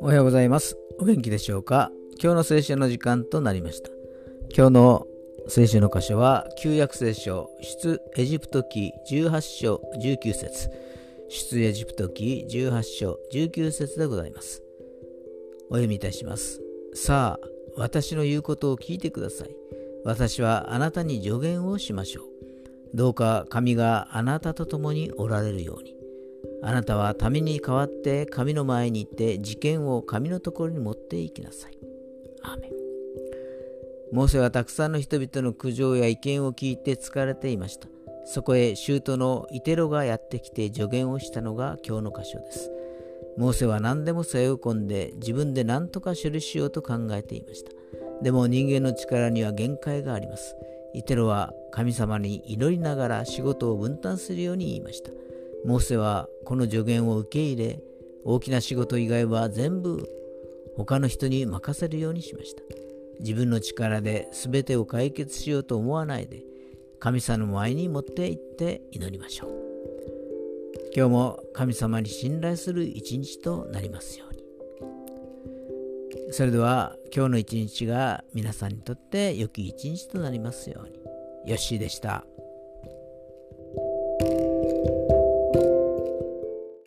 おはようございます。お元気でしょうか？今日の聖書の時間となりました。今日の聖書の箇所は旧約聖書出エジプト記18章19節。出エジプト記18章19節でございます。お読みいたします。さあ私の言うことを聞いてください。私はあなたに助言をしましょう。どうか神があなたと共におられるようにあなたは民に代わって神の前に行って事件を神のところに持って行きなさい。アーメンモーセはたくさんの人々の苦情や意見を聞いて疲れていました。そこへ舅のイテロがやってきて助言をしたのが今日の箇所です。モーセは何でも背負い込んで自分で何とか処理しようと考えていました。でも人間の力には限界があります。イテロは神様に祈りながら仕事を分担するように言いました。モーセはこの助言を受け入れ大きな仕事以外は全部他の人に任せるようにしました。自分の力で全てを解決しようと思わないで神様の前に持って行って祈りましょう。今日も神様に信頼する一日となりますように。それでは今日の一日が皆さんにとって良き一日となりますようによッしーでした。